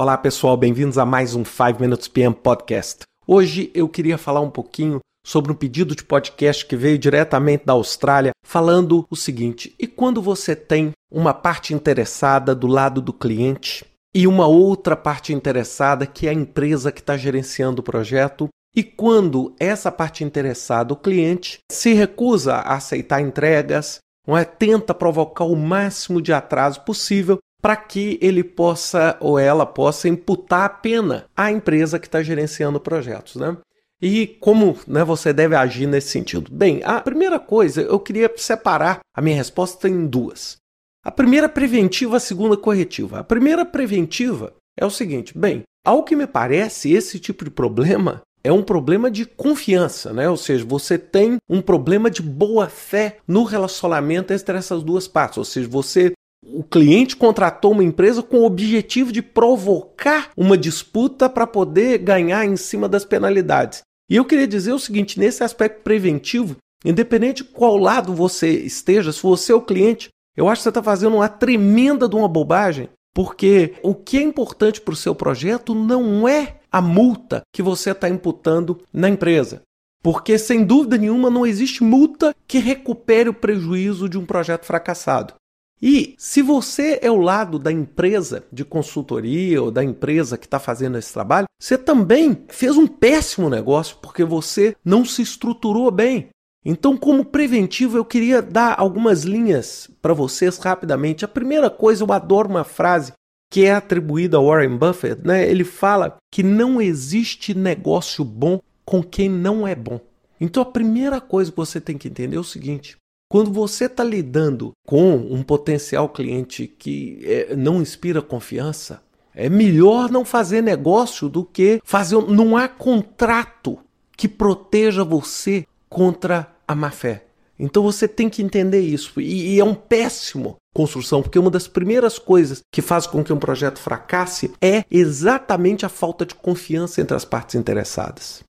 Olá pessoal, bem-vindos a mais um 5 Minutes PM Podcast. Hoje eu queria falar um pouquinho sobre um pedido de podcast que veio diretamente da Austrália, falando o seguinte: e quando você tem uma parte interessada do lado do cliente e uma outra parte interessada que é a empresa que está gerenciando o projeto, e quando essa parte interessada, o cliente, se recusa a aceitar entregas, não é? tenta provocar o máximo de atraso possível para que ele possa ou ela possa imputar a pena à empresa que está gerenciando projetos. Né? E como né, você deve agir nesse sentido? Bem, a primeira coisa, eu queria separar a minha resposta em duas. A primeira preventiva, a segunda corretiva. A primeira preventiva é o seguinte: bem, ao que me parece, esse tipo de problema é um problema de confiança, né? Ou seja, você tem um problema de boa fé no relacionamento entre essas duas partes. Ou seja, você o cliente contratou uma empresa com o objetivo de provocar uma disputa para poder ganhar em cima das penalidades. E eu queria dizer o seguinte: nesse aspecto preventivo, independente de qual lado você esteja, se você é o cliente, eu acho que você está fazendo uma tremenda de uma bobagem, porque o que é importante para o seu projeto não é a multa que você está imputando na empresa. Porque, sem dúvida nenhuma, não existe multa que recupere o prejuízo de um projeto fracassado. E se você é o lado da empresa de consultoria ou da empresa que está fazendo esse trabalho, você também fez um péssimo negócio porque você não se estruturou bem. Então, como preventivo, eu queria dar algumas linhas para vocês rapidamente. A primeira coisa, eu adoro uma frase que é atribuída a Warren Buffett, né? Ele fala que não existe negócio bom com quem não é bom. Então, a primeira coisa que você tem que entender é o seguinte: quando você está lidando com um potencial cliente que é, não inspira confiança, é melhor não fazer negócio do que fazer. Não há contrato que proteja você contra a má fé. Então você tem que entender isso. E, e, é um péssimo construção, porque uma das primeiras coisas que faz com que um projeto fracasse é exatamente a falta de confiança entre as partes interessadas.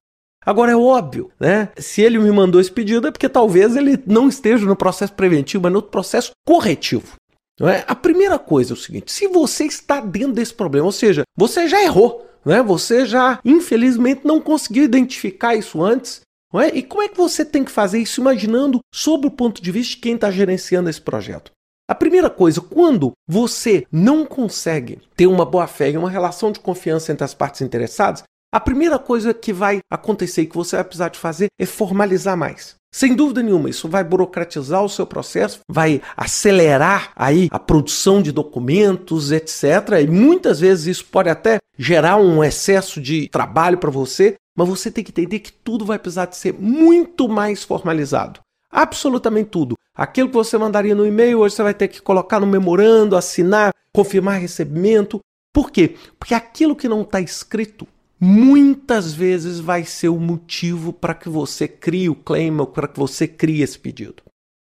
Agora é óbvio, né? Se ele me mandou esse pedido é porque talvez ele não esteja no processo preventivo, mas no processo corretivo. Não é? A primeira coisa é o seguinte: se você está dentro desse problema, ou seja, você já errou, né? Você já infelizmente não conseguiu identificar isso antes. Não é? E como é que você tem que fazer isso imaginando sob o ponto de vista de quem está gerenciando esse projeto? A primeira coisa, quando você não consegue ter uma boa fé e uma relação de confiança entre as partes interessadas, a primeira coisa que vai acontecer e que você vai precisar de fazer é formalizar mais. Sem dúvida nenhuma, isso vai burocratizar o seu processo, vai acelerar aí a produção de documentos, etc. E muitas vezes isso pode até gerar um excesso de trabalho para você, mas você tem que entender que tudo vai precisar de ser muito mais formalizado. Absolutamente tudo. Aquilo que você mandaria no e-mail, hoje você vai ter que colocar no memorando, assinar, confirmar recebimento. Por quê? Porque aquilo que não está escrito muitas vezes vai ser o motivo para que você crie o claim ou para que você crie esse pedido.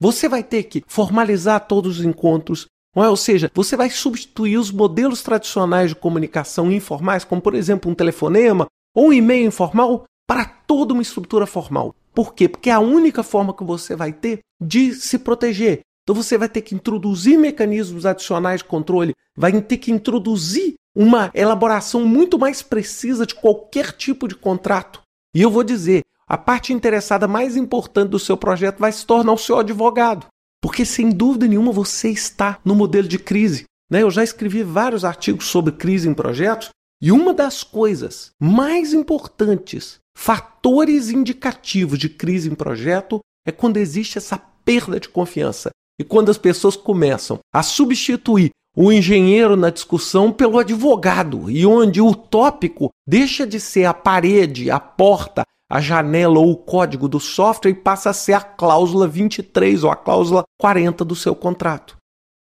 Você vai ter que formalizar todos os encontros, é? ou seja, você vai substituir os modelos tradicionais de comunicação informais, como por exemplo um telefonema ou um e-mail informal, para toda uma estrutura formal. Por quê? Porque é a única forma que você vai ter de se proteger. Então você vai ter que introduzir mecanismos adicionais de controle, vai ter que introduzir uma elaboração muito mais precisa de qualquer tipo de contrato. E eu vou dizer, a parte interessada mais importante do seu projeto vai se tornar o seu advogado. Porque sem dúvida nenhuma você está no modelo de crise. Né? Eu já escrevi vários artigos sobre crise em projetos e uma das coisas mais importantes, fatores indicativos de crise em projeto, é quando existe essa perda de confiança. E quando as pessoas começam a substituir o engenheiro na discussão pelo advogado, e onde o tópico deixa de ser a parede, a porta, a janela ou o código do software e passa a ser a cláusula 23 ou a cláusula 40 do seu contrato.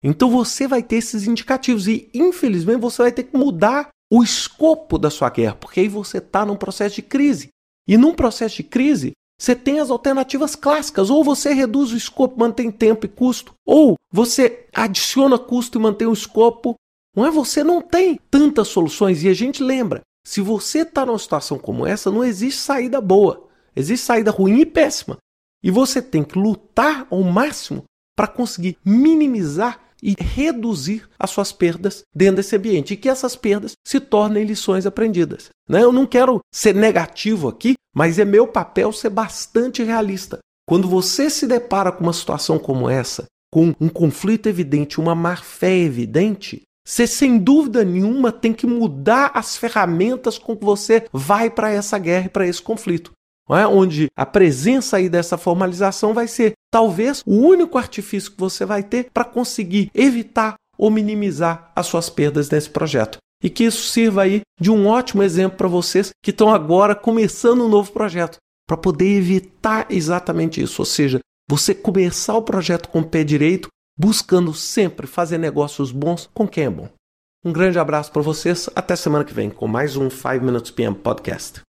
Então você vai ter esses indicativos e, infelizmente, você vai ter que mudar o escopo da sua guerra, porque aí você está num processo de crise. E num processo de crise, você tem as alternativas clássicas, ou você reduz o escopo, mantém tempo e custo, ou você adiciona custo e mantém o escopo. Não é? Você não tem tantas soluções. E a gente lembra, se você está numa situação como essa, não existe saída boa. Existe saída ruim e péssima. E você tem que lutar ao máximo para conseguir minimizar e reduzir as suas perdas dentro desse ambiente e que essas perdas se tornem lições aprendidas. Né? Eu não quero ser negativo aqui, mas é meu papel ser bastante realista. Quando você se depara com uma situação como essa, com um conflito evidente, uma má-fé evidente, você sem dúvida nenhuma tem que mudar as ferramentas com que você vai para essa guerra e para esse conflito. É? Onde a presença aí dessa formalização vai ser talvez o único artifício que você vai ter para conseguir evitar ou minimizar as suas perdas nesse projeto. E que isso sirva aí de um ótimo exemplo para vocês que estão agora começando um novo projeto, para poder evitar exatamente isso. Ou seja, você começar o projeto com o pé direito, buscando sempre fazer negócios bons com quem é bom. Um grande abraço para vocês, até semana que vem com mais um 5 Minutes PM Podcast.